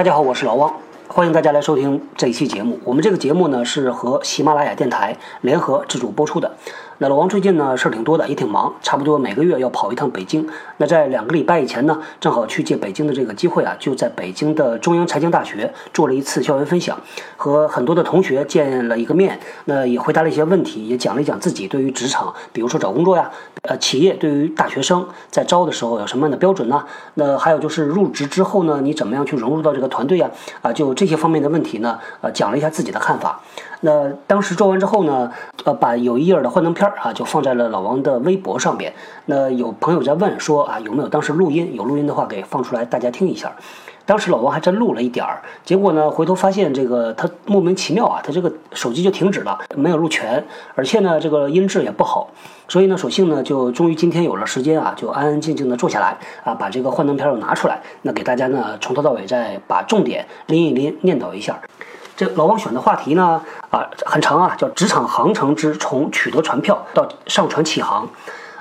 大家好，我是老汪，欢迎大家来收听这一期节目。我们这个节目呢是和喜马拉雅电台联合自主播出的。那老王最近呢事儿挺多的，也挺忙，差不多每个月要跑一趟北京。那在两个礼拜以前呢，正好去借北京的这个机会啊，就在北京的中央财经大学做了一次校园分享，和很多的同学见了一个面。那也回答了一些问题，也讲了一讲自己对于职场，比如说找工作呀，呃，企业对于大学生在招的时候有什么样的标准呢？那还有就是入职之后呢，你怎么样去融入到这个团队呀？啊，就这些方面的问题呢，呃，讲了一下自己的看法。那当时做完之后呢，呃，把有一页的幻灯片啊，就放在了老王的微博上面。那有朋友在问说啊，有没有当时录音？有录音的话给放出来，大家听一下。当时老王还真录了一点儿，结果呢，回头发现这个他莫名其妙啊，他这个手机就停止了，没有录全，而且呢，这个音质也不好。所以呢，索性呢，就终于今天有了时间啊，就安安静静的坐下来啊，把这个幻灯片又拿出来，那给大家呢从头到尾再把重点拎一拎，念叨一下。这老王选的话题呢，啊，很长啊，叫职场航程之从取得船票到上船起航。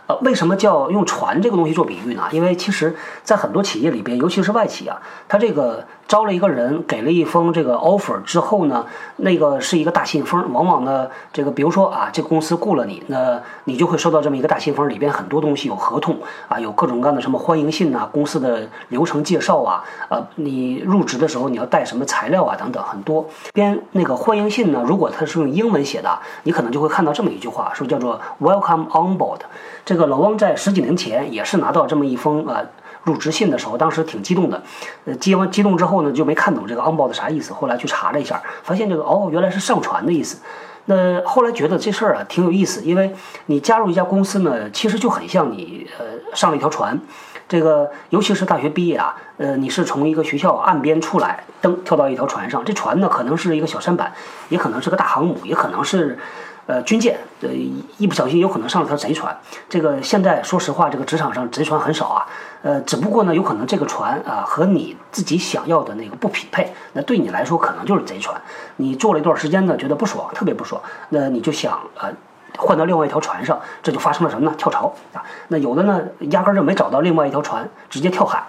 呃，为什么叫用船这个东西做比喻呢？因为其实，在很多企业里边，尤其是外企啊，它这个招了一个人，给了一封这个 offer 之后呢，那个是一个大信封。往往呢，这个比如说啊，这公司雇了你，那你就会收到这么一个大信封，里边很多东西，有合同啊，有各种各样的什么欢迎信呐，公司的流程介绍啊，呃，你入职的时候你要带什么材料啊，等等，很多。边那个欢迎信呢，如果它是用英文写的，你可能就会看到这么一句话，说叫做 Welcome on board。这个老汪在十几年前也是拿到这么一封呃入职信的时候，当时挺激动的，呃接完激动之后呢，就没看懂这个 on board 啥意思，后来去查了一下，发现这个哦原来是上传的意思。那后来觉得这事儿啊挺有意思，因为你加入一家公司呢，其实就很像你呃上了一条船，这个尤其是大学毕业啊，呃你是从一个学校岸边出来，登跳到一条船上，这船呢可能是一个小舢板，也可能是个大航母，也可能是。呃，军舰，呃，一不小心有可能上了条贼船。这个现在说实话，这个职场上贼船很少啊。呃，只不过呢，有可能这个船啊和你自己想要的那个不匹配，那对你来说可能就是贼船。你做了一段时间呢，觉得不爽，特别不爽，那你就想呃换到另外一条船上，这就发生了什么呢？跳槽啊。那有的呢，压根儿就没找到另外一条船，直接跳海。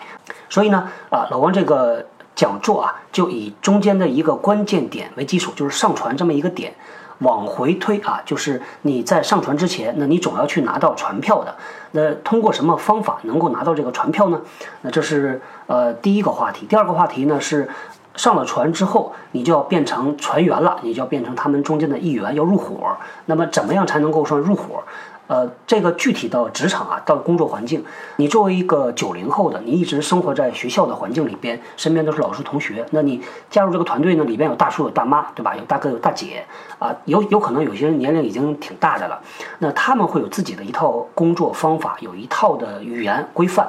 所以呢，啊，老王这个讲座啊，就以中间的一个关键点为基础，就是上船这么一个点。往回推啊，就是你在上船之前，那你总要去拿到船票的。那通过什么方法能够拿到这个船票呢？那这是呃第一个话题。第二个话题呢是上了船之后，你就要变成船员了，你就要变成他们中间的一员，要入伙。那么怎么样才能够算入伙？呃，这个具体到职场啊，到工作环境，你作为一个九零后的，你一直生活在学校的环境里边，身边都是老师同学，那你加入这个团队呢，里边有大叔有大妈，对吧？有大哥有大姐，啊，有有可能有些人年龄已经挺大的了，那他们会有自己的一套工作方法，有一套的语言规范。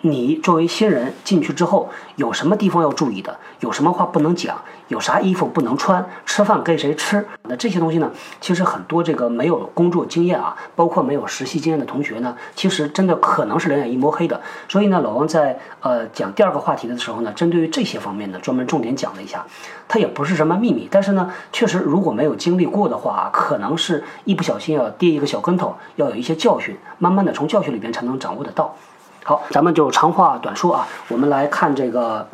你作为新人进去之后，有什么地方要注意的？有什么话不能讲？有啥衣服不能穿？吃饭跟谁吃？那这些东西呢？其实很多这个没有工作经验啊，包括没有实习经验的同学呢，其实真的可能是两眼一摸黑的。所以呢，老王在呃讲第二个话题的时候呢，针对于这些方面呢，专门重点讲了一下。它也不是什么秘密，但是呢，确实如果没有经历过的话，可能是一不小心要跌一个小跟头，要有一些教训，慢慢的从教训里边才能掌握得到。好，咱们就长话短说啊，我们来看这个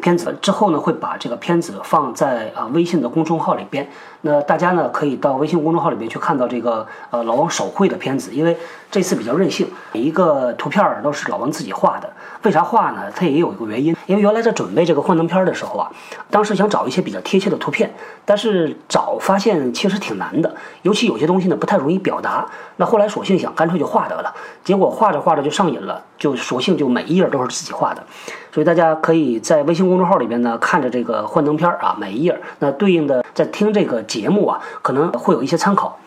片子之后呢，会把这个片子放在啊微信的公众号里边。那大家呢可以到微信公众号里面去看到这个呃老王手绘的片子，因为这次比较任性，每一个图片都是老王自己画的。为啥画呢？它也有一个原因，因为原来在准备这个幻灯片的时候啊，当时想找一些比较贴切的图片，但是找发现其实挺难的，尤其有些东西呢不太容易表达。那后来索性想干脆就画得了，结果画着画着就上瘾了，就索性就每一页都是自己画的。所以大家可以在微信公众号里边呢看着这个幻灯片啊，每一页那对应的在听这个节目啊，可能会有一些参考。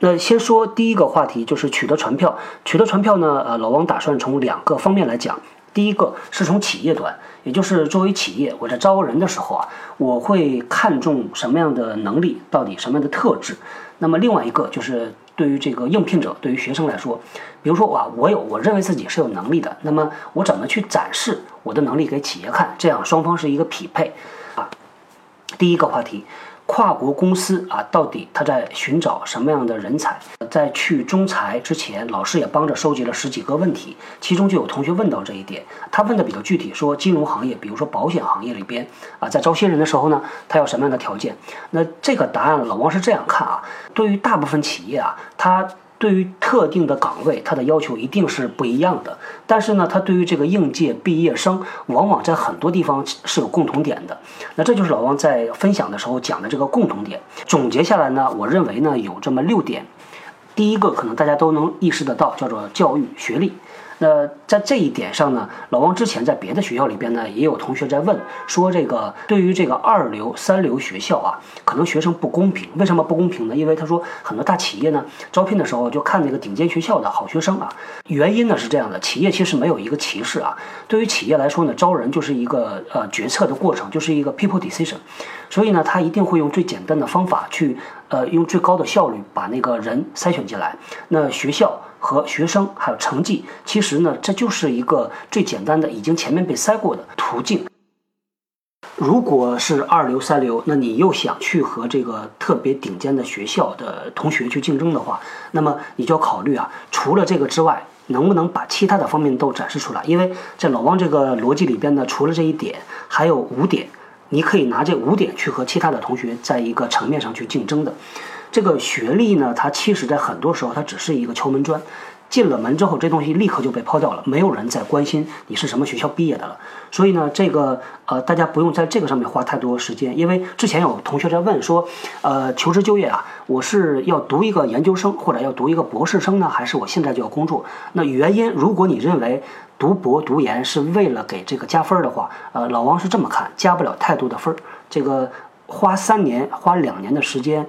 那先说第一个话题，就是取得传票。取得传票呢，呃，老王打算从两个方面来讲。第一个是从企业端，也就是作为企业，我在招人的时候啊，我会看重什么样的能力，到底什么样的特质。那么另外一个就是对于这个应聘者，对于学生来说，比如说啊，我有我认为自己是有能力的，那么我怎么去展示我的能力给企业看，这样双方是一个匹配啊。第一个话题，跨国公司啊，到底他在寻找什么样的人才？在去中财之前，老师也帮着收集了十几个问题，其中就有同学问到这一点，他问的比较具体，说金融行业，比如说保险行业里边啊，在招新人的时候呢，他要什么样的条件？那这个答案老王是这样看啊，对于大部分企业啊，他。对于特定的岗位，它的要求一定是不一样的。但是呢，它对于这个应届毕业生，往往在很多地方是有共同点的。那这就是老王在分享的时候讲的这个共同点。总结下来呢，我认为呢有这么六点。第一个可能大家都能意识得到，叫做教育学历。那在这一点上呢，老王之前在别的学校里边呢，也有同学在问说，这个对于这个二流、三流学校啊，可能学生不公平。为什么不公平呢？因为他说很多大企业呢，招聘的时候就看那个顶尖学校的好学生啊。原因呢是这样的，企业其实没有一个歧视啊。对于企业来说呢，招人就是一个呃决策的过程，就是一个 people decision。所以呢，他一定会用最简单的方法去呃用最高的效率把那个人筛选进来。那学校。和学生还有成绩，其实呢，这就是一个最简单的、已经前面被筛过的途径。如果是二流、三流，那你又想去和这个特别顶尖的学校的同学去竞争的话，那么你就要考虑啊，除了这个之外，能不能把其他的方面都展示出来？因为在老汪这个逻辑里边呢，除了这一点，还有五点，你可以拿这五点去和其他的同学在一个层面上去竞争的。这个学历呢，它其实在很多时候它只是一个敲门砖，进了门之后，这东西立刻就被抛掉了，没有人再关心你是什么学校毕业的了。所以呢，这个呃，大家不用在这个上面花太多时间，因为之前有同学在问说，呃，求职就业啊，我是要读一个研究生或者要读一个博士生呢，还是我现在就要工作？那原因，如果你认为读博读研是为了给这个加分的话，呃，老王是这么看，加不了太多的分儿，这个花三年花两年的时间。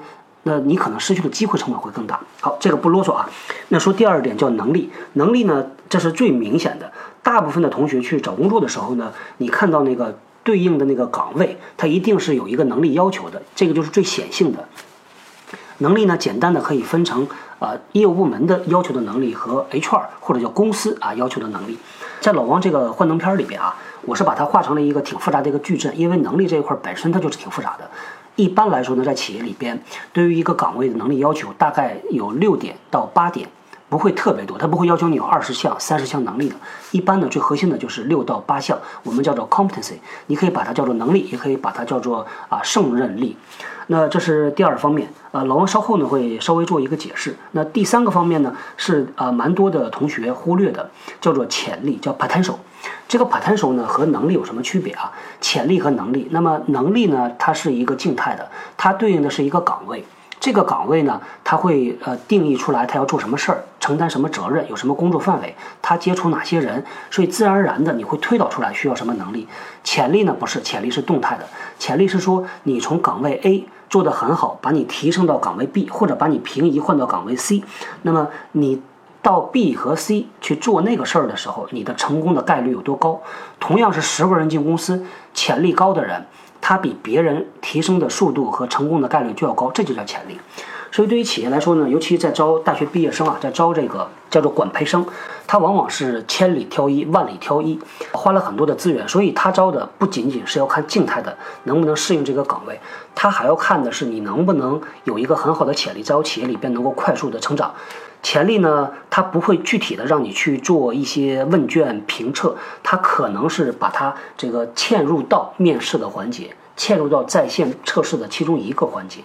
那你可能失去的机会成本会更大。好，这个不啰嗦啊。那说第二点叫能力，能力呢，这是最明显的。大部分的同学去找工作的时候呢，你看到那个对应的那个岗位，它一定是有一个能力要求的，这个就是最显性的。能力呢，简单的可以分成啊业务部门的要求的能力和 HR 或者叫公司啊要求的能力。在老王这个幻灯片里边啊，我是把它画成了一个挺复杂的一个矩阵，因为能力这一块本身它就是挺复杂的。一般来说呢，在企业里边，对于一个岗位的能力要求大概有六点到八点，不会特别多，它不会要求你有二十项、三十项能力的。一般呢，最核心的就是六到八项，我们叫做 competency，你可以把它叫做能力，也可以把它叫做啊胜任力。那这是第二方面，呃，老王稍后呢会稍微做一个解释。那第三个方面呢是呃蛮多的同学忽略的，叫做潜力，叫 potential。这个 potential 呢和能力有什么区别啊？潜力和能力，那么能力呢，它是一个静态的，它对应的是一个岗位。这个岗位呢，他会呃定义出来，他要做什么事儿，承担什么责任，有什么工作范围，他接触哪些人，所以自然而然的你会推导出来需要什么能力。潜力呢不是，潜力是动态的，潜力是说你从岗位 A 做得很好，把你提升到岗位 B，或者把你平移换到岗位 C，那么你。到 B 和 C 去做那个事儿的时候，你的成功的概率有多高？同样是十个人进公司，潜力高的人，他比别人提升的速度和成功的概率就要高，这就叫潜力。所以对于企业来说呢，尤其在招大学毕业生啊，在招这个叫做管培生，他往往是千里挑一，万里挑一，花了很多的资源，所以他招的不仅仅是要看静态的能不能适应这个岗位，他还要看的是你能不能有一个很好的潜力，在我企业里边能够快速的成长。潜力呢，它不会具体的让你去做一些问卷评测，它可能是把它这个嵌入到面试的环节，嵌入到在线测试的其中一个环节，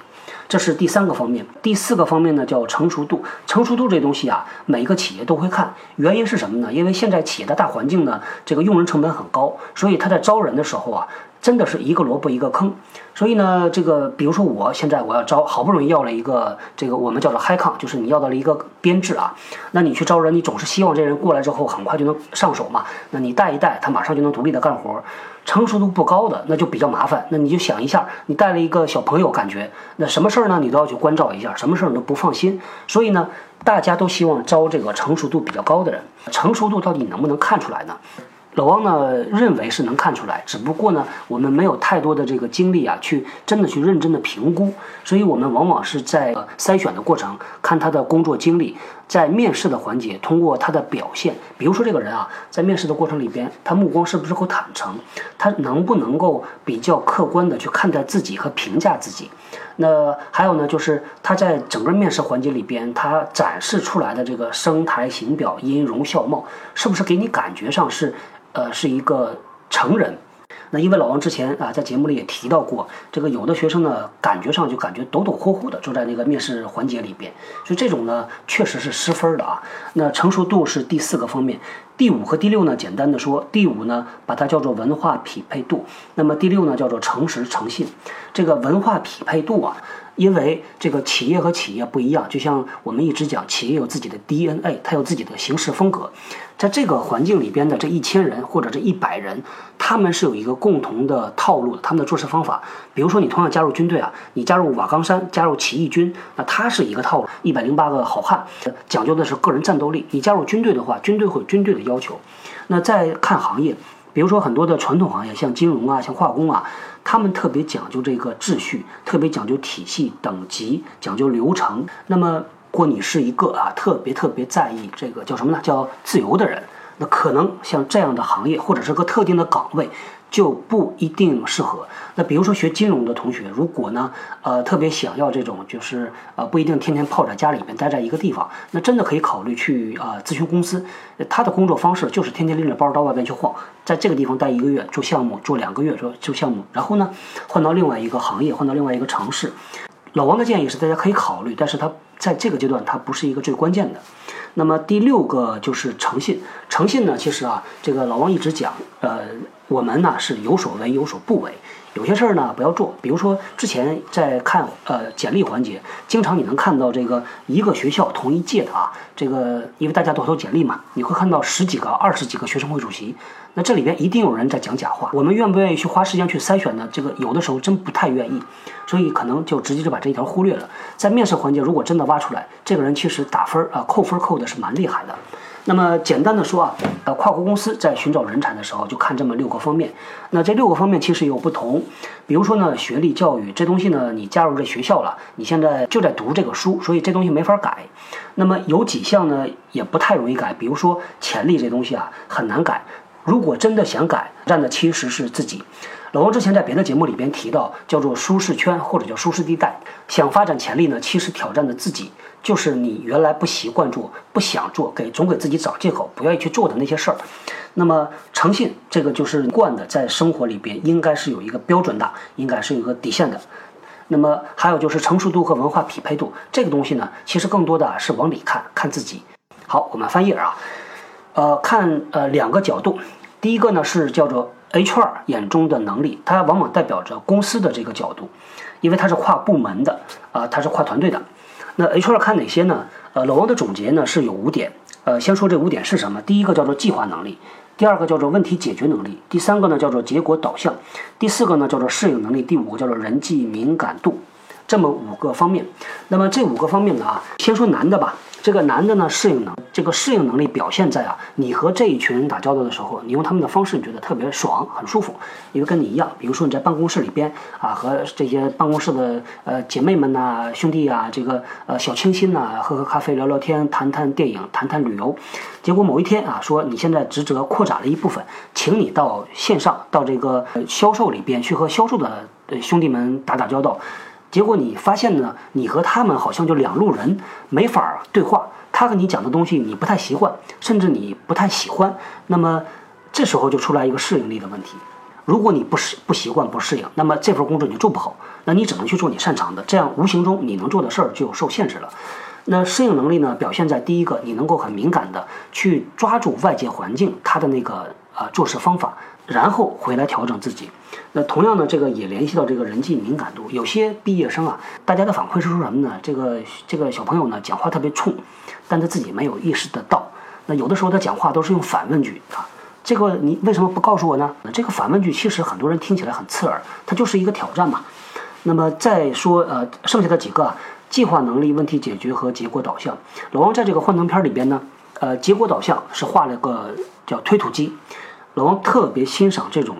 这是第三个方面。第四个方面呢，叫成熟度。成熟度这东西啊，每一个企业都会看，原因是什么呢？因为现在企业的大环境呢，这个用人成本很高，所以他在招人的时候啊。真的是一个萝卜一个坑，所以呢，这个比如说我现在我要招，好不容易要了一个这个我们叫做 high con，就是你要到了一个编制啊，那你去招人，你总是希望这人过来之后很快就能上手嘛，那你带一带，他马上就能独立的干活，成熟度不高的那就比较麻烦，那你就想一下，你带了一个小朋友，感觉那什么事儿呢，你都要去关照一下，什么事儿你都不放心，所以呢，大家都希望招这个成熟度比较高的人，成熟度到底能不能看出来呢？老汪呢认为是能看出来，只不过呢我们没有太多的这个精力啊，去真的去认真的评估，所以我们往往是在筛选的过程看他的工作经历，在面试的环节通过他的表现，比如说这个人啊，在面试的过程里边，他目光是不是够坦诚，他能不能够比较客观的去看待自己和评价自己，那还有呢就是他在整个面试环节里边，他展示出来的这个声台形表、音容笑貌，是不是给你感觉上是？呃，是一个成人。那因为老王之前啊，在节目里也提到过，这个有的学生呢，感觉上就感觉抖抖呼呼的，就在那个面试环节里边，所以这种呢，确实是失分的啊。那成熟度是第四个方面，第五和第六呢，简单的说，第五呢，把它叫做文化匹配度，那么第六呢，叫做诚实诚信。这个文化匹配度啊。因为这个企业和企业不一样，就像我们一直讲，企业有自己的 DNA，它有自己的行事风格。在这个环境里边的这一千人或者这一百人，他们是有一个共同的套路的，他们的做事方法。比如说，你同样加入军队啊，你加入瓦岗山，加入起义军，那他是一个套路，一百零八个好汉，讲究的是个人战斗力。你加入军队的话，军队会有军队的要求。那再看行业，比如说很多的传统行业，像金融啊，像化工啊。他们特别讲究这个秩序，特别讲究体系、等级，讲究流程。那么，如果你是一个啊特别特别在意这个叫什么呢？叫自由的人，那可能像这样的行业或者是个特定的岗位。就不一定适合。那比如说学金融的同学，如果呢，呃，特别想要这种，就是呃，不一定天天泡在家里面待在一个地方，那真的可以考虑去啊咨询公司。他的工作方式就是天天拎着包到外边去晃，在这个地方待一个月做项目，做两个月做做项目，然后呢换到另外一个行业，换到另外一个城市。老王的建议是大家可以考虑，但是他在这个阶段他不是一个最关键的。那么第六个就是诚信，诚信呢，其实啊，这个老王一直讲，呃。我们呢是有所为有所不为，有些事儿呢不要做。比如说之前在看呃简历环节，经常你能看到这个一个学校同一届的啊，这个因为大家都投简历嘛，你会看到十几个、二十几个学生会主席，那这里边一定有人在讲假话。我们愿不愿意去花时间去筛选呢？这个有的时候真不太愿意，所以可能就直接就把这一条忽略了。在面试环节，如果真的挖出来，这个人其实打分啊扣分扣的是蛮厉害的。那么简单的说啊，呃，跨国公司在寻找人才的时候就看这么六个方面。那这六个方面其实有不同，比如说呢，学历、教育这东西呢，你加入这学校了，你现在就在读这个书，所以这东西没法改。那么有几项呢，也不太容易改，比如说潜力这东西啊，很难改。如果真的想改，占的其实是自己。老王之前在别的节目里边提到，叫做舒适圈或者叫舒适地带。想发展潜力呢，其实挑战的自己，就是你原来不习惯做、不想做、给总给自己找借口、不愿意去做的那些事儿。那么诚信，这个就是惯的，在生活里边应该是有一个标准的，应该是有个底线的。那么还有就是成熟度和文化匹配度，这个东西呢，其实更多的是往里看，看自己。好，我们翻页啊，呃，看呃两个角度，第一个呢是叫做。HR 眼中的能力，它往往代表着公司的这个角度，因为它是跨部门的啊，它是跨团队的。那 HR 看哪些呢？呃，老王的总结呢是有五点。呃，先说这五点是什么？第一个叫做计划能力，第二个叫做问题解决能力，第三个呢叫做结果导向，第四个呢叫做适应能力，第五个叫做人际敏感度。这么五个方面。那么这五个方面呢啊，先说难的吧。这个男的呢，适应能这个适应能力表现在啊，你和这一群人打交道的时候，你用他们的方式，你觉得特别爽，很舒服，因为跟你一样。比如说你在办公室里边啊，和这些办公室的呃姐妹们呐、兄弟啊，这个呃小清新呐，喝喝咖啡、聊聊天、谈谈电影、谈谈旅游。结果某一天啊，说你现在职责扩展了一部分，请你到线上到这个销售里边去和销售的兄弟们打打交道。结果你发现呢，你和他们好像就两路人，没法对话。他和你讲的东西你不太习惯，甚至你不太喜欢。那么这时候就出来一个适应力的问题。如果你不适不习惯不适应，那么这份工作你就做不好。那你只能去做你擅长的，这样无形中你能做的事儿就受限制了。那适应能力呢，表现在第一个，你能够很敏感的去抓住外界环境它的那个呃做事方法。然后回来调整自己。那同样呢，这个也联系到这个人际敏感度。有些毕业生啊，大家的反馈是说什么呢？这个这个小朋友呢，讲话特别冲，但他自己没有意识得到。那有的时候他讲话都是用反问句啊，这个你为什么不告诉我呢？这个反问句其实很多人听起来很刺耳，它就是一个挑战嘛。那么再说呃，剩下的几个啊，计划能力、问题解决和结果导向。老王在这个幻灯片里边呢，呃，结果导向是画了个叫推土机。老王特别欣赏这种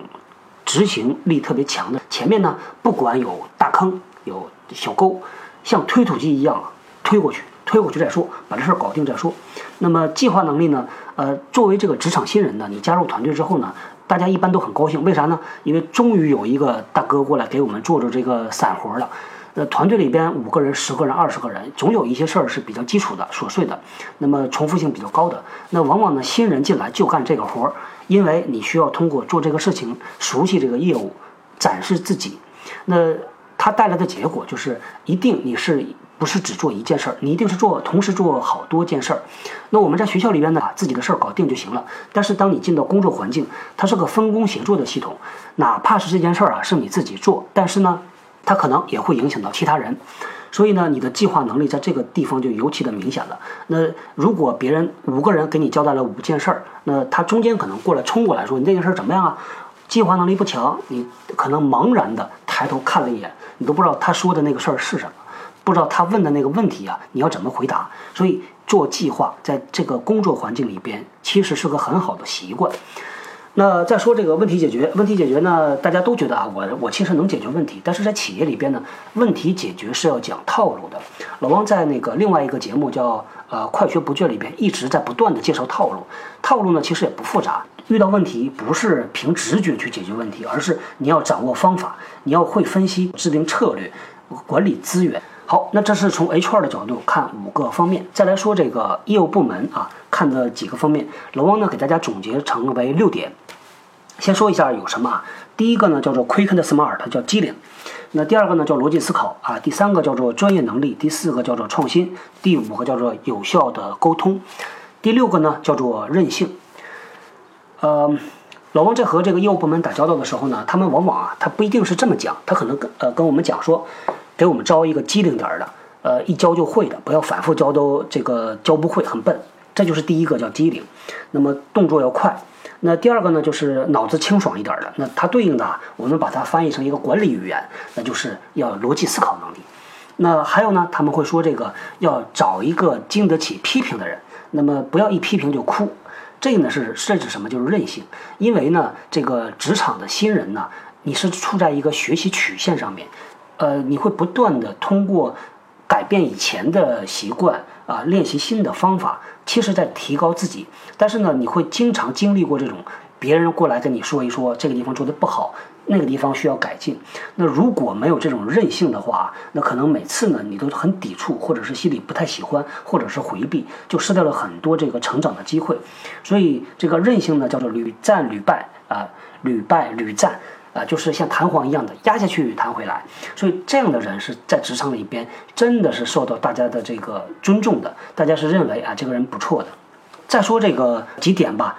执行力特别强的。前面呢，不管有大坑有小沟，像推土机一样推过去，推过去再说，把这事儿搞定再说。那么计划能力呢？呃，作为这个职场新人呢，你加入团队之后呢，大家一般都很高兴。为啥呢？因为终于有一个大哥过来给我们做做这个散活了。呃，团队里边五个人、十个人、二十个人，总有一些事儿是比较基础的、琐碎的，那么重复性比较高的。那往往呢，新人进来就干这个活儿，因为你需要通过做这个事情熟悉这个业务，展示自己。那它带来的结果就是，一定你是不是只做一件事儿？你一定是做同时做好多件事儿。那我们在学校里边呢，把自己的事儿搞定就行了。但是当你进到工作环境，它是个分工协作的系统，哪怕是这件事儿啊是你自己做，但是呢。它可能也会影响到其他人，所以呢，你的计划能力在这个地方就尤其的明显了。那如果别人五个人给你交代了五件事儿，那他中间可能过来冲过来说你这件事儿怎么样啊？计划能力不强，你可能茫然的抬头看了一眼，你都不知道他说的那个事儿是什么，不知道他问的那个问题啊，你要怎么回答？所以做计划在这个工作环境里边，其实是个很好的习惯。那再说这个问题解决，问题解决呢？大家都觉得啊，我我其实能解决问题，但是在企业里边呢，问题解决是要讲套路的。老汪在那个另外一个节目叫呃快学不倦里边，一直在不断的介绍套路。套路呢其实也不复杂，遇到问题不是凭直觉去解决问题，而是你要掌握方法，你要会分析、制定策略、管理资源。好，那这是从 HR 的角度看五个方面，再来说这个业务部门啊看的几个方面，老汪呢给大家总结成为六点。先说一下有什么啊？第一个呢叫做 quick and smart，叫机灵；那第二个呢叫逻辑思考啊；第三个叫做专业能力；第四个叫做创新；第五个叫做有效的沟通；第六个呢叫做韧性。呃，老王在和这个业务部门打交道的时候呢，他们往往啊，他不一定是这么讲，他可能跟呃跟我们讲说，给我们招一个机灵点儿的，呃，一教就会的，不要反复教都这个教不会，很笨。这就是第一个叫机灵，那么动作要快。那第二个呢，就是脑子清爽一点的。那它对应的，我们把它翻译成一个管理语言，那就是要逻辑思考能力。那还有呢，他们会说这个要找一个经得起批评的人，那么不要一批评就哭。这个呢是甚至什么？就是韧性。因为呢，这个职场的新人呢，你是处在一个学习曲线上面，呃，你会不断的通过改变以前的习惯啊，练习新的方法。其实，在提高自己，但是呢，你会经常经历过这种别人过来跟你说一说这个地方做的不好，那个地方需要改进。那如果没有这种韧性的话，那可能每次呢，你都很抵触，或者是心里不太喜欢，或者是回避，就失掉了很多这个成长的机会。所以，这个韧性呢，叫做屡战屡败啊，屡败屡战。啊，就是像弹簧一样的压下去弹回来，所以这样的人是在职场里边真的是受到大家的这个尊重的，大家是认为啊这个人不错的。再说这个几点吧，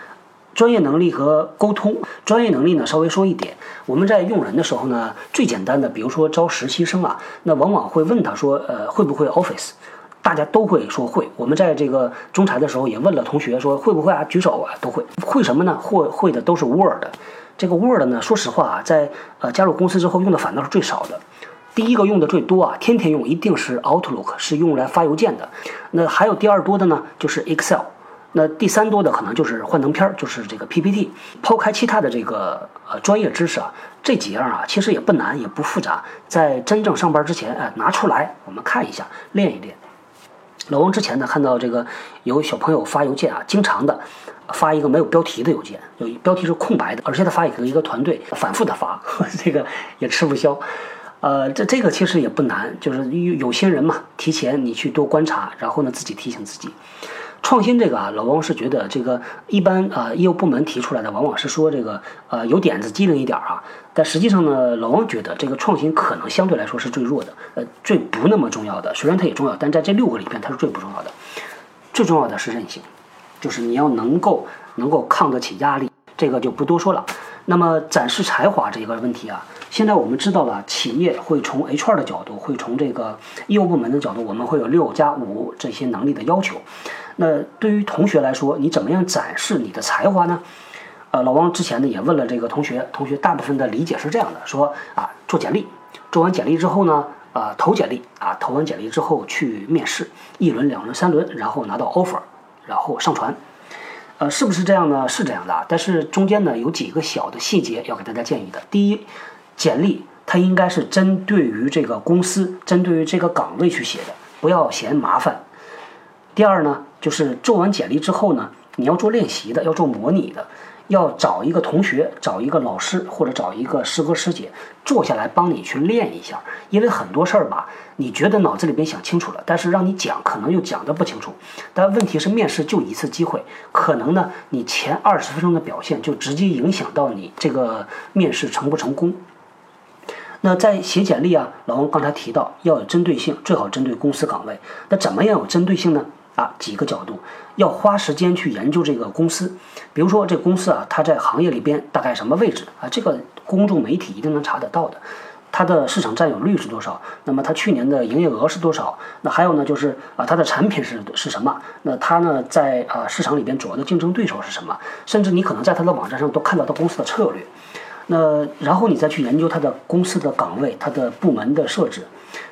专业能力和沟通。专业能力呢稍微说一点，我们在用人的时候呢，最简单的，比如说招实习生啊，那往往会问他说，呃会不会 Office？大家都会说会。我们在这个中裁的时候也问了同学说会不会啊，举手啊，都会。会什么呢？会会的都是 Word。这个 Word 呢，说实话啊，在呃加入公司之后用的反倒是最少的。第一个用的最多啊，天天用一定是 Outlook，是用来发邮件的。那还有第二多的呢，就是 Excel。那第三多的可能就是幻灯片，就是这个 PPT。抛开其他的这个呃专业知识啊，这几样啊其实也不难，也不复杂。在真正上班之前，哎，拿出来我们看一下，练一练。老王之前呢看到这个有小朋友发邮件啊，经常的。发一个没有标题的邮件，有标题是空白的，而且他发给一个团队，反复的发，这个也吃不消。呃，这这个其实也不难，就是有有些人嘛，提前你去多观察，然后呢自己提醒自己。创新这个啊，老王是觉得这个一般啊，业务部门提出来的往往是说这个呃有点子机灵一点啊，但实际上呢，老王觉得这个创新可能相对来说是最弱的，呃，最不那么重要的。虽然它也重要，但在这六个里边它是最不重要的。最重要的是韧性。就是你要能够能够抗得起压力，这个就不多说了。那么展示才华这个问题啊，现在我们知道了，企业会从 HR 的角度，会从这个业务部门的角度，我们会有六加五这些能力的要求。那对于同学来说，你怎么样展示你的才华呢？呃，老王之前呢也问了这个同学，同学大部分的理解是这样的：说啊，做简历，做完简历之后呢，啊投简历，啊投完简历之后去面试，一轮、两轮、三轮，然后拿到 offer。然后上传，呃，是不是这样呢？是这样的，但是中间呢有几个小的细节要给大家建议的。第一，简历它应该是针对于这个公司、针对于这个岗位去写的，不要嫌麻烦。第二呢，就是做完简历之后呢，你要做练习的，要做模拟的。要找一个同学，找一个老师，或者找一个师哥师姐，坐下来帮你去练一下。因为很多事儿吧，你觉得脑子里边想清楚了，但是让你讲，可能又讲得不清楚。但问题是，面试就一次机会，可能呢，你前二十分钟的表现就直接影响到你这个面试成不成功。那在写简历啊，老王刚才提到要有针对性，最好针对公司岗位。那怎么样有针对性呢？几个角度，要花时间去研究这个公司。比如说，这公司啊，它在行业里边大概什么位置啊？这个公众媒体一定能查得到的。它的市场占有率是多少？那么它去年的营业额是多少？那还有呢，就是啊，它的产品是是什么？那它呢，在啊市场里边主要的竞争对手是什么？甚至你可能在它的网站上都看到它公司的策略。那然后你再去研究它的公司的岗位、它的部门的设置，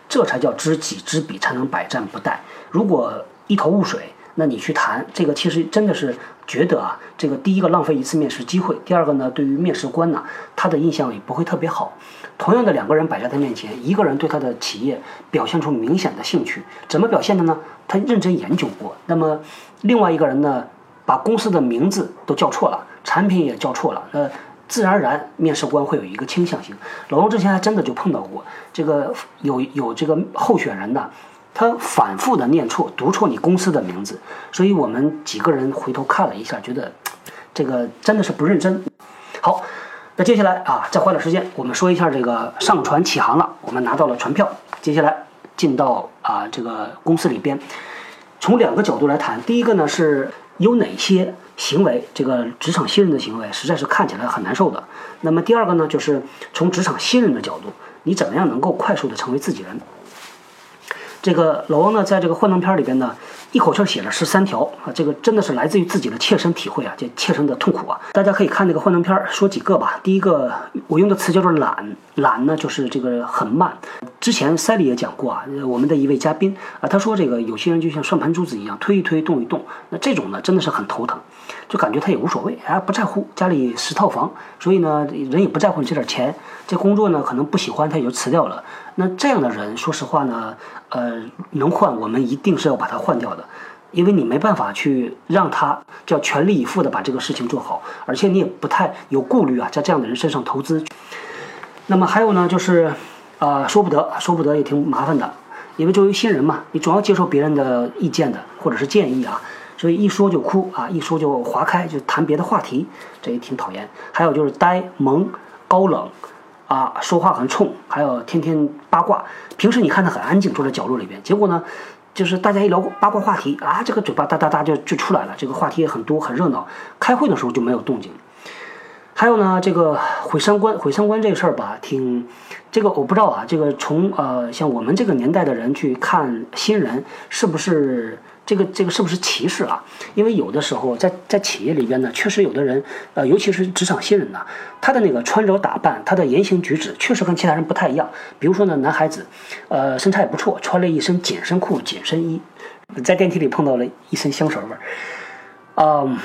这才叫知己知彼，才能百战不殆。如果一头雾水，那你去谈这个，其实真的是觉得啊，这个第一个浪费一次面试机会，第二个呢，对于面试官呢，他的印象也不会特别好。同样的两个人摆在他面前，一个人对他的企业表现出明显的兴趣，怎么表现的呢？他认真研究过。那么另外一个人呢，把公司的名字都叫错了，产品也叫错了，那自然而然面试官会有一个倾向性。老王之前还真的就碰到过，这个有有这个候选人呢。他反复的念错、读错你公司的名字，所以我们几个人回头看了一下，觉得 这个真的是不认真。好，那接下来啊，再花点时间，我们说一下这个上船起航了，我们拿到了船票，接下来进到啊这个公司里边，从两个角度来谈。第一个呢是有哪些行为，这个职场新人的行为实在是看起来很难受的。那么第二个呢，就是从职场新人的角度，你怎么样能够快速的成为自己人？这个老王呢，在这个幻灯片里边呢，一口气写了十三条啊，这个真的是来自于自己的切身体会啊，这切身的痛苦啊。大家可以看那个幻灯片，说几个吧。第一个，我用的词叫做懒，懒呢就是这个很慢。之前赛里也讲过啊，我们的一位嘉宾啊，他说这个有些人就像算盘珠子一样，推一推，动一动，那这种呢真的是很头疼，就感觉他也无所谓，哎，不在乎家里十套房，所以呢人也不在乎你这点钱，这工作呢可能不喜欢他也就辞掉了。那这样的人，说实话呢，呃，能换我们一定是要把他换掉的，因为你没办法去让他叫全力以赴的把这个事情做好，而且你也不太有顾虑啊，在这样的人身上投资。那么还有呢，就是，呃，说不得，说不得也挺麻烦的，因为作为新人嘛，你总要接受别人的意见的或者是建议啊，所以一说就哭啊，一说就划开，就谈别的话题，这也挺讨厌。还有就是呆萌高冷。啊，说话很冲，还有天天八卦。平时你看他很安静，坐在角落里边，结果呢，就是大家一聊八卦话题啊，这个嘴巴哒哒哒就就出来了，这个话题也很多，很热闹。开会的时候就没有动静。还有呢，这个毁三观，毁三观这个事儿吧，挺这个我不知道啊。这个从呃像我们这个年代的人去看新人，是不是？这个这个是不是歧视啊？因为有的时候在在企业里边呢，确实有的人，呃，尤其是职场新人呢，他的那个穿着打扮，他的言行举止，确实跟其他人不太一样。比如说呢，男孩子，呃，身材也不错，穿了一身紧身裤、紧身衣，在电梯里碰到了一身香水味儿，嗯，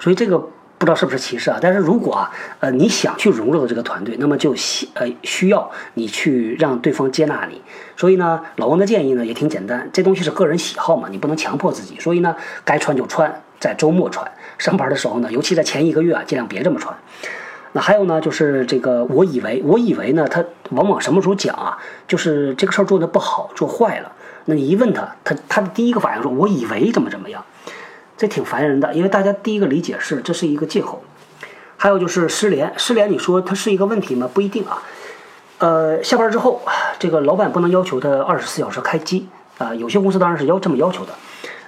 所以这个。不知道是不是歧视啊？但是如果啊，呃，你想去融入到这个团队，那么就需呃需要你去让对方接纳你。所以呢，老王的建议呢也挺简单，这东西是个人喜好嘛，你不能强迫自己。所以呢，该穿就穿，在周末穿，上班的时候呢，尤其在前一个月啊，尽量别这么穿。那还有呢，就是这个，我以为，我以为呢，他往往什么时候讲啊？就是这个事儿做的不好，做坏了，那你一问他，他他的第一个反应说，我以为怎么怎么样。这挺烦人的，因为大家第一个理解是这是一个借口，还有就是失联，失联你说它是一个问题吗？不一定啊。呃，下班之后，这个老板不能要求他二十四小时开机啊，有些公司当然是要这么要求的。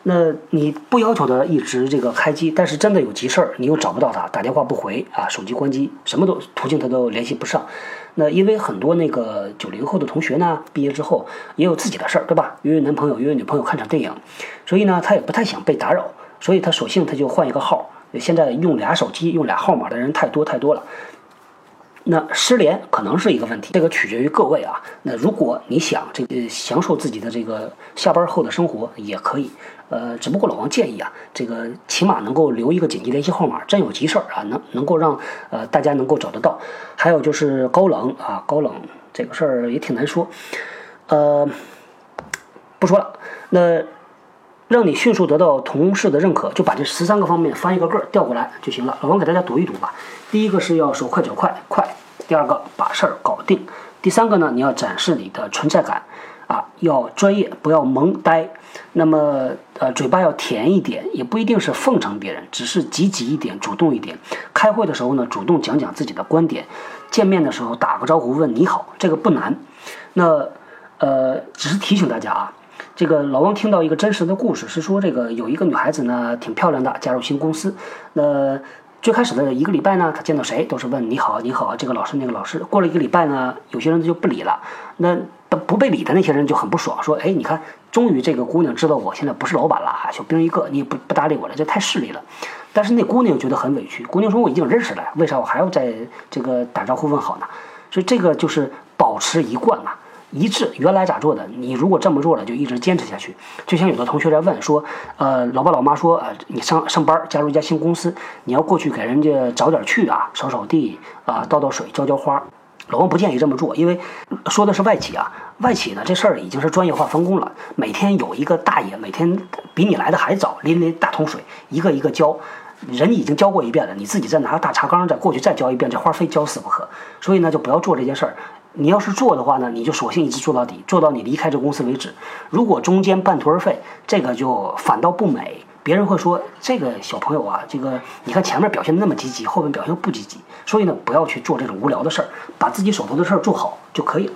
那你不要求他一直这个开机，但是真的有急事儿，你又找不到他，打电话不回啊，手机关机，什么都途径他都联系不上。那因为很多那个九零后的同学呢，毕业之后也有自己的事儿，对吧？约约男朋友，约约女朋友看场电影，所以呢，他也不太想被打扰。所以他索性他就换一个号。现在用俩手机、用俩号码的人太多太多了。那失联可能是一个问题，这个取决于各位啊。那如果你想这个享受自己的这个下班后的生活，也可以。呃，只不过老王建议啊，这个起码能够留一个紧急联系号码，真有急事儿啊，能能够让呃大家能够找得到。还有就是高冷啊，高冷这个事儿也挺难说。呃，不说了，那让你迅速得到同事的认可，就把这十三个方面翻一个个儿调过来就行了。老王给大家读一读吧。第一个是要手快脚快快，第二个把事儿搞定，第三个呢，你要展示你的存在感。啊，要专业，不要萌呆。那么，呃，嘴巴要甜一点，也不一定是奉承别人，只是积极一点，主动一点。开会的时候呢，主动讲讲自己的观点。见面的时候打个招呼，问你好，这个不难。那，呃，只是提醒大家啊，这个老王听到一个真实的故事，是说这个有一个女孩子呢，挺漂亮的，加入新公司。那最开始的一个礼拜呢，她见到谁都是问你好，你好，这个老师那个老师。过了一个礼拜呢，有些人就不理了。那不被理的那些人就很不爽，说：“哎，你看，终于这个姑娘知道我现在不是老板了，小兵一个，你也不不搭理我了，这太势利了。”但是那姑娘又觉得很委屈。姑娘说：“我已经认识了，为啥我还要在这个打招呼问好呢？”所以这个就是保持一贯嘛，一致。原来咋做的，你如果这么做了，就一直坚持下去。就像有的同学在问说：“呃，老爸老妈说，呃，你上上班加入一家新公司，你要过去给人家早点去啊，扫扫地啊，倒倒水，浇浇花。”老王不建议这么做，因为说的是外企啊，外企呢这事儿已经是专业化分工了。每天有一个大爷，每天比你来的还早，拎拎大桶水，一个一个浇，人已经浇过一遍了，你自己再拿个大茶缸再过去再浇一遍，这花非浇死不可。所以呢，就不要做这件事儿。你要是做的话呢，你就索性一直做到底，做到你离开这公司为止。如果中间半途而废，这个就反倒不美。别人会说这个小朋友啊，这个你看前面表现那么积极，后面表现不积极，所以呢，不要去做这种无聊的事儿，把自己手头的事儿做好就可以了。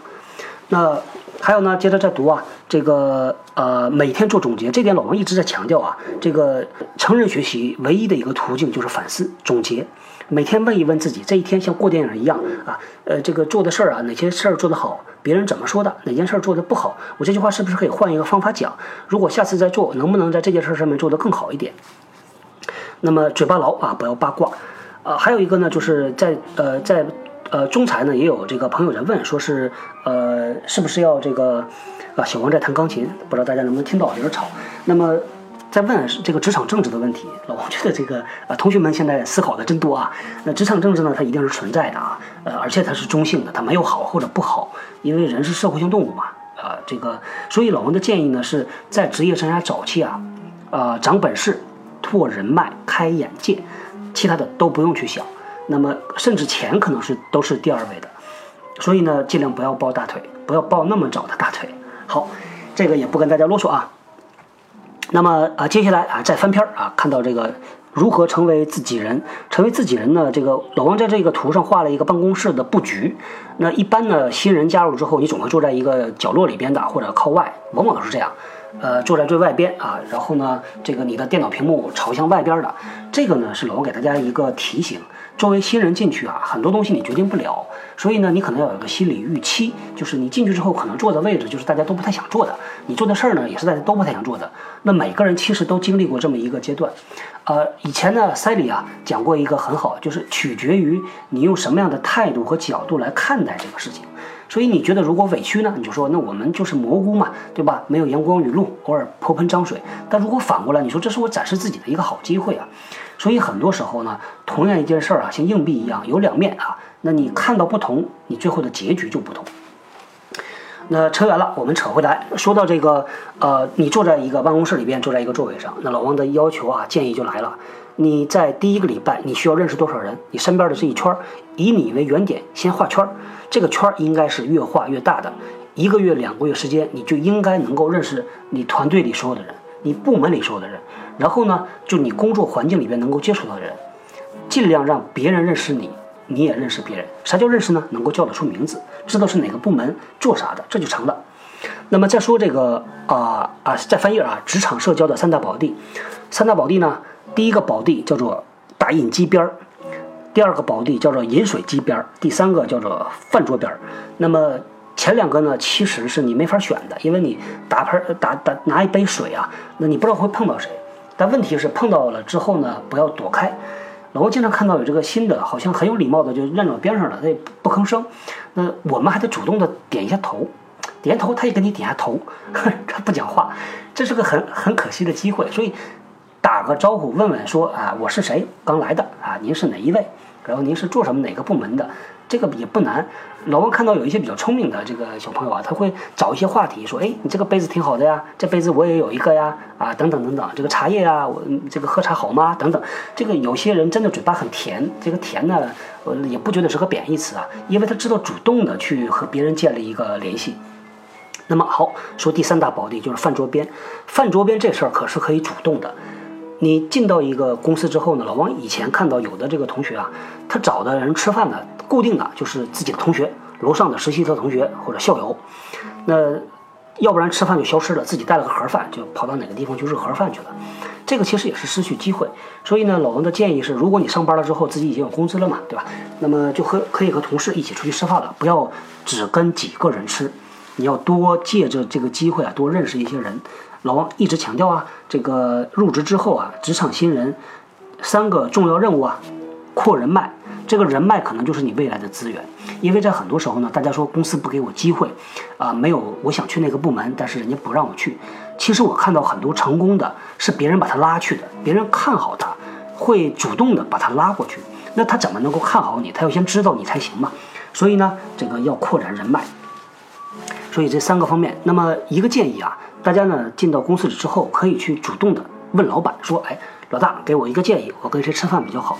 那还有呢，接着再读啊，这个呃，每天做总结，这点老王一直在强调啊，这个成人学习唯一的一个途径就是反思总结。每天问一问自己，这一天像过电影一样啊，呃，这个做的事儿啊，哪些事儿做得好，别人怎么说的？哪件事儿做得不好？我这句话是不是可以换一个方法讲？如果下次再做，能不能在这件事上面做得更好一点？那么嘴巴牢啊，不要八卦。啊，还有一个呢，就是在呃在呃中财呢，也有这个朋友在问，说是呃是不是要这个啊小王在弹钢琴？不知道大家能不能听到，有点吵。那么。在问这个职场政治的问题，老王觉得这个呃，同学们现在思考的真多啊。那职场政治呢，它一定是存在的啊，呃，而且它是中性的，它没有好或者不好，因为人是社会性动物嘛，啊，这个，所以老王的建议呢，是在职业生涯早期啊，呃，长本事、拓人脉、开眼界，其他的都不用去想。那么，甚至钱可能是都是第二位的，所以呢，尽量不要抱大腿，不要抱那么早的大腿。好，这个也不跟大家啰嗦啊。那么啊，接下来啊，再翻篇儿啊，看到这个如何成为自己人？成为自己人呢？这个老王在这个图上画了一个办公室的布局。那一般呢，新人加入之后，你总会坐在一个角落里边的，或者靠外，往往都是这样。呃，坐在最外边啊，然后呢，这个你的电脑屏幕朝向外边的。这个呢，是老王给大家一个提醒。作为新人进去啊，很多东西你决定不了，所以呢，你可能要有个心理预期，就是你进去之后可能坐的位置就是大家都不太想坐的，你做的事儿呢也是大家都不太想做的。那每个人其实都经历过这么一个阶段，呃，以前呢，塞里啊讲过一个很好，就是取决于你用什么样的态度和角度来看待这个事情。所以你觉得如果委屈呢，你就说那我们就是蘑菇嘛，对吧？没有阳光雨露，偶尔泼盆脏水。但如果反过来，你说这是我展示自己的一个好机会啊。所以很多时候呢，同样一件事儿啊，像硬币一样有两面啊。那你看到不同，你最后的结局就不同。那扯远了，我们扯回来，说到这个，呃，你坐在一个办公室里边，坐在一个座位上，那老王的要求啊，建议就来了。你在第一个礼拜，你需要认识多少人？你身边的这一圈，以你为原点，先画圈。这个圈应该是越画越大的。一个月、两个月时间，你就应该能够认识你团队里所有的人，你部门里所有的人。然后呢，就你工作环境里边能够接触到的人，尽量让别人认识你，你也认识别人。啥叫认识呢？能够叫得出名字，知道是哪个部门做啥的，这就成了。那么再说这个啊啊，再翻页啊，职场社交的三大宝地，三大宝地呢？第一个宝地叫做打印机边儿，第二个宝地叫做饮水机边儿，第三个叫做饭桌边儿。那么前两个呢，其实是你没法选的，因为你打盆打打拿一杯水啊，那你不知道会碰到谁。但问题是碰到了之后呢，不要躲开。然后经常看到有这个新的，好像很有礼貌的就站到边上了，他也不吭声。那我们还得主动的点一下头，点头他也给你点下头，他不讲话，这是个很很可惜的机会。所以打个招呼，问问说啊，我是谁，刚来的啊，您是哪一位？然后您是做什么哪个部门的？这个也不难。老王看到有一些比较聪明的这个小朋友啊，他会找一些话题说：“哎，你这个杯子挺好的呀，这杯子我也有一个呀，啊，等等等等，这个茶叶啊，我这个喝茶好吗？等等。这个有些人真的嘴巴很甜，这个甜呢，我，也不觉得是个贬义词啊，因为他知道主动的去和别人建立一个联系。那么好，说第三大宝地就是饭桌边，饭桌边这事儿可是可以主动的。你进到一个公司之后呢，老王以前看到有的这个同学啊，他找的人吃饭呢。固定的就是自己的同学，楼上的实习的同学或者校友，那要不然吃饭就消失了，自己带了个盒饭就跑到哪个地方去热盒饭去了，这个其实也是失去机会。所以呢，老王的建议是，如果你上班了之后自己已经有工资了嘛，对吧？那么就和可以和同事一起出去吃饭了，不要只跟几个人吃，你要多借着这个机会啊，多认识一些人。老王一直强调啊，这个入职之后啊，职场新人三个重要任务啊，扩人脉。这个人脉可能就是你未来的资源，因为在很多时候呢，大家说公司不给我机会，啊，没有我想去那个部门，但是人家不让我去。其实我看到很多成功的，是别人把他拉去的，别人看好他，会主动的把他拉过去。那他怎么能够看好你？他要先知道你才行嘛。所以呢，这个要扩展人脉。所以这三个方面，那么一个建议啊，大家呢进到公司里之后，可以去主动的问老板说，哎，老大给我一个建议，我跟谁吃饭比较好？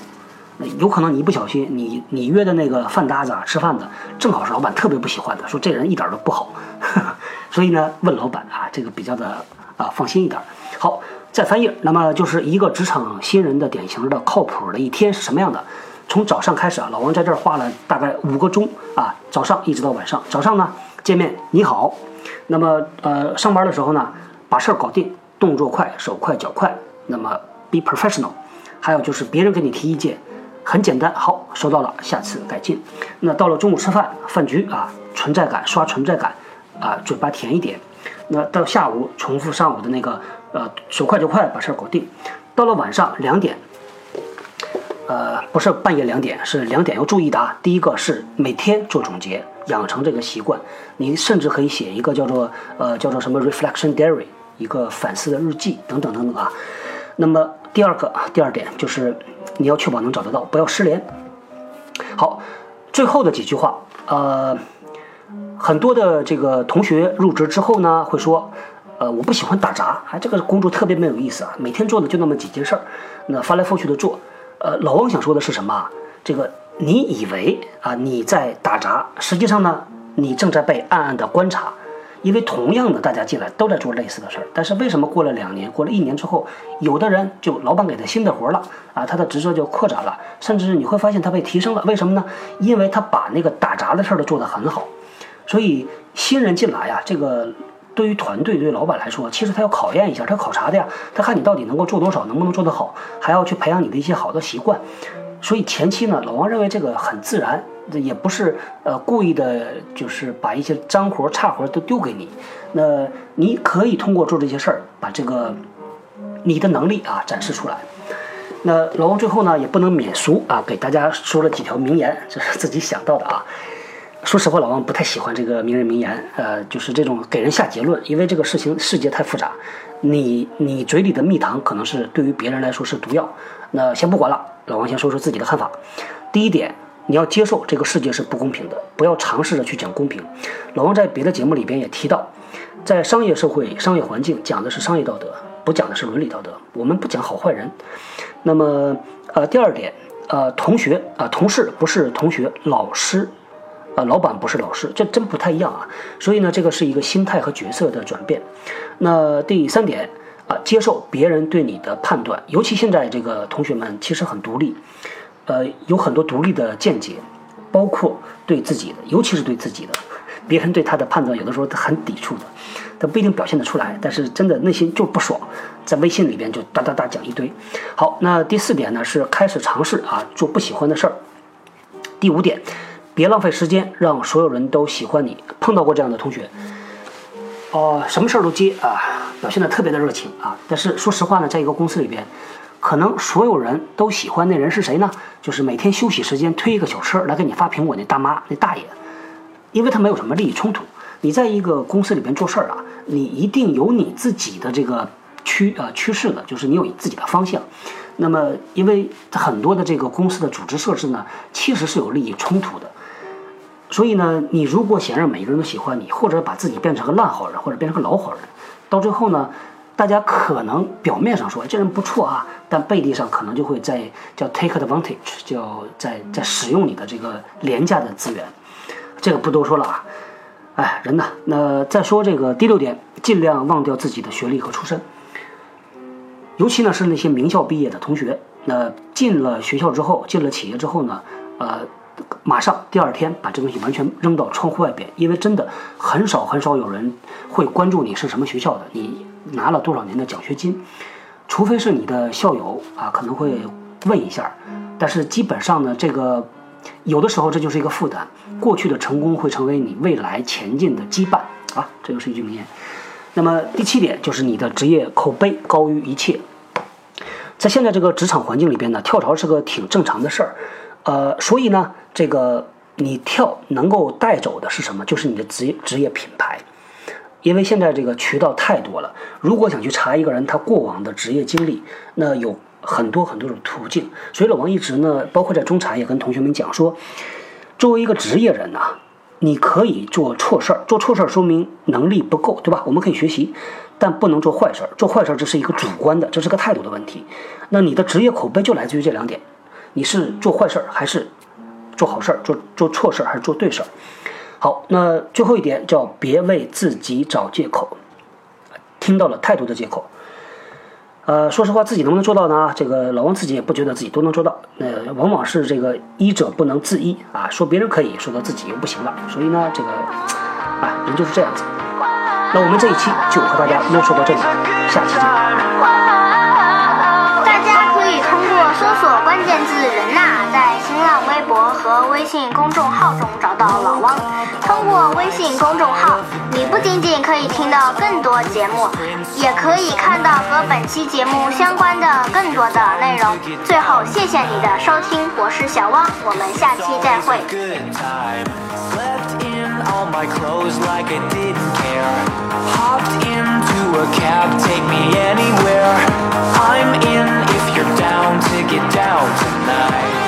有可能你一不小心，你你约的那个饭搭子啊，吃饭的正好是老板特别不喜欢的，说这人一点都不好，所以呢，问老板啊，这个比较的啊放心一点。好，再翻页，那么就是一个职场新人的典型的靠谱的一天是什么样的？从早上开始啊，老王在这儿画了大概五个钟啊，早上一直到晚上。早上呢见面你好，那么呃上班的时候呢，把事儿搞定，动作快，手快脚快，那么 be professional。还有就是别人给你提意见。很简单，好，收到了，下次改进。那到了中午吃饭饭局啊，存在感刷存在感，啊，嘴巴甜一点。那到下午重复上午的那个，呃，手快就快，把事儿搞定。到了晚上两点，呃，不是半夜两点，是两点要注意的啊。第一个是每天做总结，养成这个习惯。你甚至可以写一个叫做呃叫做什么 reflection diary，一个反思的日记等等等等啊。那么第二个第二点就是。你要确保能找得到，不要失联。好，最后的几句话，呃，很多的这个同学入职之后呢，会说，呃，我不喜欢打杂，啊，这个工作特别没有意思啊，每天做的就那么几件事儿，那翻来覆去的做。呃，老王想说的是什么？这个你以为啊你在打杂，实际上呢，你正在被暗暗的观察。因为同样的，大家进来都在做类似的事儿，但是为什么过了两年，过了一年之后，有的人就老板给他新的活了啊，他的职责就扩展了，甚至你会发现他被提升了。为什么呢？因为他把那个打杂的事儿都做得很好。所以新人进来呀，这个对于团队、对于老板来说，其实他要考验一下，他考察的呀，他看你到底能够做多少，能不能做得好，还要去培养你的一些好的习惯。所以前期呢，老王认为这个很自然。这也不是呃故意的，就是把一些脏活差活都丢给你。那你可以通过做这些事儿，把这个你的能力啊展示出来。那老王最后呢也不能免俗啊，给大家说了几条名言，这是自己想到的啊。说实话，老王不太喜欢这个名人名言，呃，就是这种给人下结论，因为这个事情世界太复杂。你你嘴里的蜜糖可能是对于别人来说是毒药。那先不管了，老王先说说自己的看法。第一点。你要接受这个世界是不公平的，不要尝试着去讲公平。老王在别的节目里边也提到，在商业社会、商业环境讲的是商业道德，不讲的是伦理道德。我们不讲好坏人。那么，呃，第二点，呃，同学啊，同事不是同学，老师，呃，老板不是老师，这真不太一样啊。所以呢，这个是一个心态和角色的转变。那第三点啊，接受别人对你的判断，尤其现在这个同学们其实很独立。呃，有很多独立的见解，包括对自己的，尤其是对自己的，别人对他的判断，有的时候他很抵触的，他不一定表现得出来，但是真的内心就不爽，在微信里边就哒哒哒讲一堆。好，那第四点呢是开始尝试啊做不喜欢的事儿。第五点，别浪费时间，让所有人都喜欢你。碰到过这样的同学，哦，什么事儿都接啊，表现得特别的热情啊，但是说实话呢，在一个公司里边。可能所有人都喜欢那人是谁呢？就是每天休息时间推一个小车来给你发苹果那大妈那大爷，因为他没有什么利益冲突。你在一个公司里边做事儿啊，你一定有你自己的这个趋呃趋势的，就是你有自己的方向。那么，因为很多的这个公司的组织设置呢，其实是有利益冲突的。所以呢，你如果想让每个人都喜欢你，或者把自己变成个烂好人，或者变成个老好人，到最后呢，大家可能表面上说这人不错啊，但背地上可能就会在叫 take advantage，叫在在使用你的这个廉价的资源。这个不多说了啊。哎，人呢？那再说这个第六点，尽量忘掉自己的学历和出身，尤其呢是那些名校毕业的同学。那进了学校之后，进了企业之后呢，呃。马上第二天把这东西完全扔到窗户外边，因为真的很少很少有人会关注你是什么学校的，你拿了多少年的奖学金，除非是你的校友啊，可能会问一下，但是基本上呢，这个有的时候这就是一个负担。过去的成功会成为你未来前进的羁绊啊，这就是一句名言。那么第七点就是你的职业口碑高于一切，在现在这个职场环境里边呢，跳槽是个挺正常的事儿。呃，所以呢，这个你跳能够带走的是什么？就是你的职业职业品牌，因为现在这个渠道太多了。如果想去查一个人他过往的职业经历，那有很多很多种途径。所以老王一直呢，包括在中茶也跟同学们讲说，作为一个职业人呐，你可以做错事儿，做错事儿说明能力不够，对吧？我们可以学习，但不能做坏事儿。做坏事儿这是一个主观的，这是个态度的问题。那你的职业口碑就来自于这两点。你是做坏事儿还是做好事儿？做做错事儿还是做对事儿？好，那最后一点叫别为自己找借口。听到了太多的借口。呃，说实话，自己能不能做到呢？这个老王自己也不觉得自己都能做到。那往往是这个医者不能自医啊，说别人可以，说到自己又不行了。所以呢，这个啊，人就是这样子。那我们这一期就和大家啰嗦到这里，下期见。大家可以通过搜索关键字“人呐”在新浪微博和微信公众号中找到老汪。微信公众号，你不仅仅可以听到更多节目，也可以看到和本期节目相关的更多的内容。最后，谢谢你的收听，我是小汪，我们下期再会。All my clothes like I didn't care Hopped into a cab, take me anywhere I'm in if you're down to get down tonight